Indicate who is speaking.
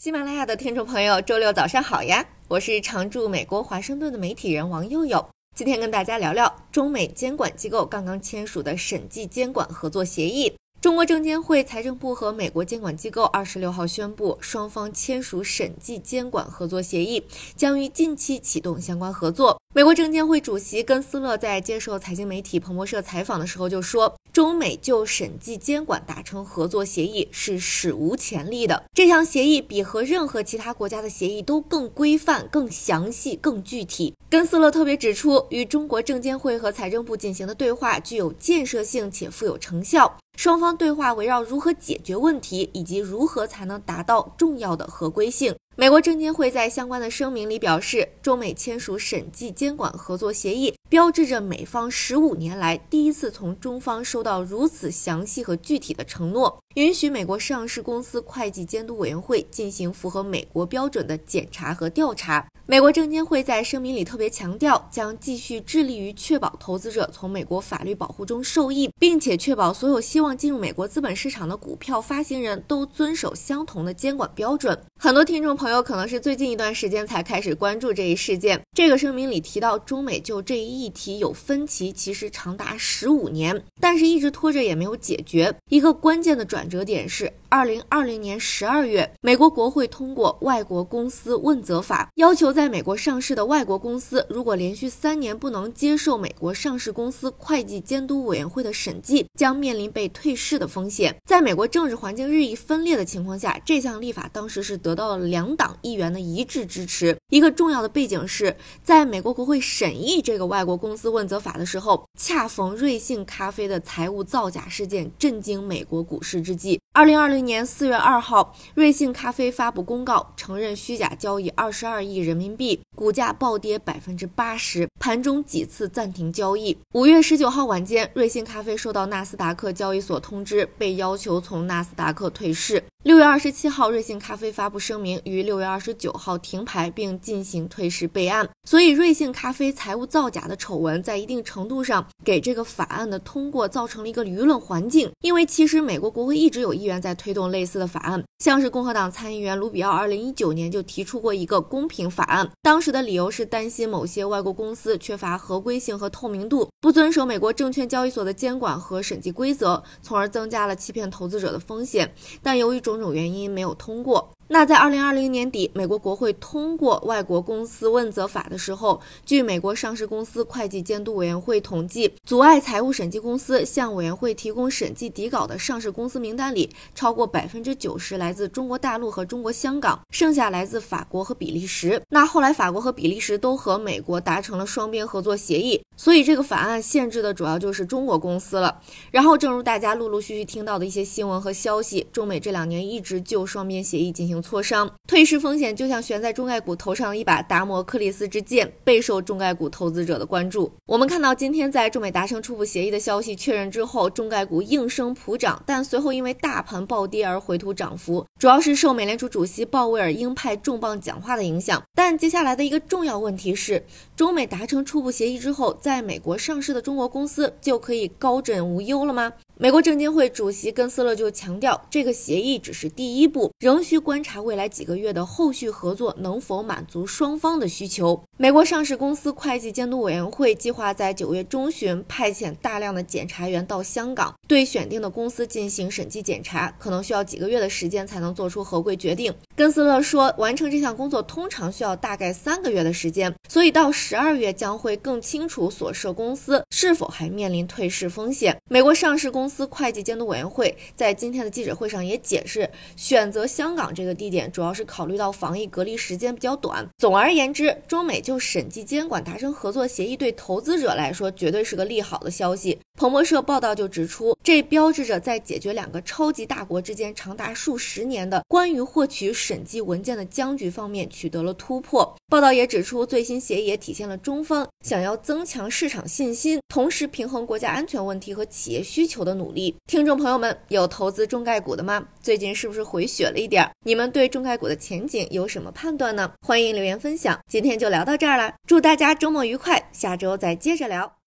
Speaker 1: 喜马拉雅的听众朋友，周六早上好呀！我是常驻美国华盛顿的媒体人王佑佑，今天跟大家聊聊中美监管机构刚刚签署的审计监管合作协议。中国证监会、财政部和美国监管机构二十六号宣布，双方签署审计监管合作协议，将于近期启动相关合作。美国证监会主席根斯勒在接受财经媒体彭博社采访的时候就说，中美就审计监管达成合作协议是史无前例的。这项协议比和任何其他国家的协议都更规范、更详细、更具体。根斯勒特别指出，与中国证监会和财政部进行的对话具有建设性且富有成效。双方对话围绕如何解决问题，以及如何才能达到重要的合规性。美国证监会在相关的声明里表示，中美签署审计监管合作协议，标志着美方十五年来第一次从中方收到如此详细和具体的承诺，允许美国上市公司会计监督委员会进行符合美国标准的检查和调查。美国证监会在声明里特别强调，将继续致力于确保投资者从美国法律保护中受益，并且确保所有希望进入美国资本市场的股票发行人都遵守相同的监管标准。很多听众朋友可能是最近一段时间才开始关注这一事件。这个声明里提到，中美就这一议题有分歧，其实长达十五年，但是一直拖着也没有解决。一个关键的转折点是，二零二零年十二月，美国国会通过《外国公司问责法》，要求在美国上市的外国公司，如果连续三年不能接受美国上市公司会计监督委员会的审计，将面临被退市的风险。在美国政治环境日益分裂的情况下，这项立法当时是得。到了两党议员的一致支持。一个重要的背景是，在美国国会审议这个外国国公司问责法的时候，恰逢瑞幸咖啡的财务造假事件震惊美国股市之际。二零二零年四月二号，瑞幸咖啡发布公告，承认虚假交易二十二亿人民币，股价暴跌百分之八十，盘中几次暂停交易。五月十九号晚间，瑞幸咖啡收到纳斯达克交易所通知，被要求从纳斯达克退市。六月二十七号，瑞幸咖啡发布声明，于六月二十九号停牌并进行退市备案。所以，瑞幸咖啡财务造假的丑闻在一定程度上给这个法案的通过造成了一个舆论环境。因为其实美国国会一直有议员在推动类似的法案，像是共和党参议员卢比奥，二零一九年就提出过一个公平法案，当时的理由是担心某些外国公司缺乏合规性和透明度，不遵守美国证券交易所的监管和审计规则，从而增加了欺骗投资者的风险。但由于种种原因没有通过。那在二零二零年底，美国国会通过《外国公司问责法》的时候，据美国上市公司会计监督委员会统计，阻碍财务审计公司向委员会提供审计底稿的上市公司名单里，超过百分之九十来自中国大陆和中国香港，剩下来自法国和比利时。那后来法国和比利时都和美国达成了双边合作协议，所以这个法案限制的主要就是中国公司了。然后，正如大家陆陆续续听到的一些新闻和消息，中美这两年一直就双边协议进行。磋商退市风险就像悬在中概股头上的一把达摩克里斯之剑，备受中概股投资者的关注。我们看到今天在中美达成初步协议的消息确认之后，中概股应声普涨，但随后因为大盘暴跌而回吐涨幅，主要是受美联储主席鲍威尔鹰派重磅讲话的影响。但接下来的一个重要问题是，中美达成初步协议之后，在美国上市的中国公司就可以高枕无忧了吗？美国证监会主席根斯勒就强调，这个协议只是第一步，仍需观察未来几个月的后续合作能否满足双方的需求。美国上市公司会计监督委员会计划在九月中旬派遣大量的检察员到香港，对选定的公司进行审计检查，可能需要几个月的时间才能做出合规决定。根斯勒说，完成这项工作通常需要大概三个月的时间，所以到十二月将会更清楚所涉公司是否还面临退市风险。美国上市公司会计监督委员会在今天的记者会上也解释，选择香港这个地点主要是考虑到防疫隔离时间比较短。总而言之，中美就审计监管达成合作协议，对投资者来说绝对是个利好的消息。彭博社报道就指出，这标志着在解决两个超级大国之间长达数十年的关于获取审计文件的僵局方面取得了突破。报道也指出，最新协议也体现了中方想要增强市场信心，同时平衡国家安全问题和企业需求的努力。听众朋友们，有投资中概股的吗？最近是不是回血了一点？你们对中概股的前景有什么判断呢？欢迎留言分享。今天就聊到这儿了，祝大家周末愉快，下周再接着聊。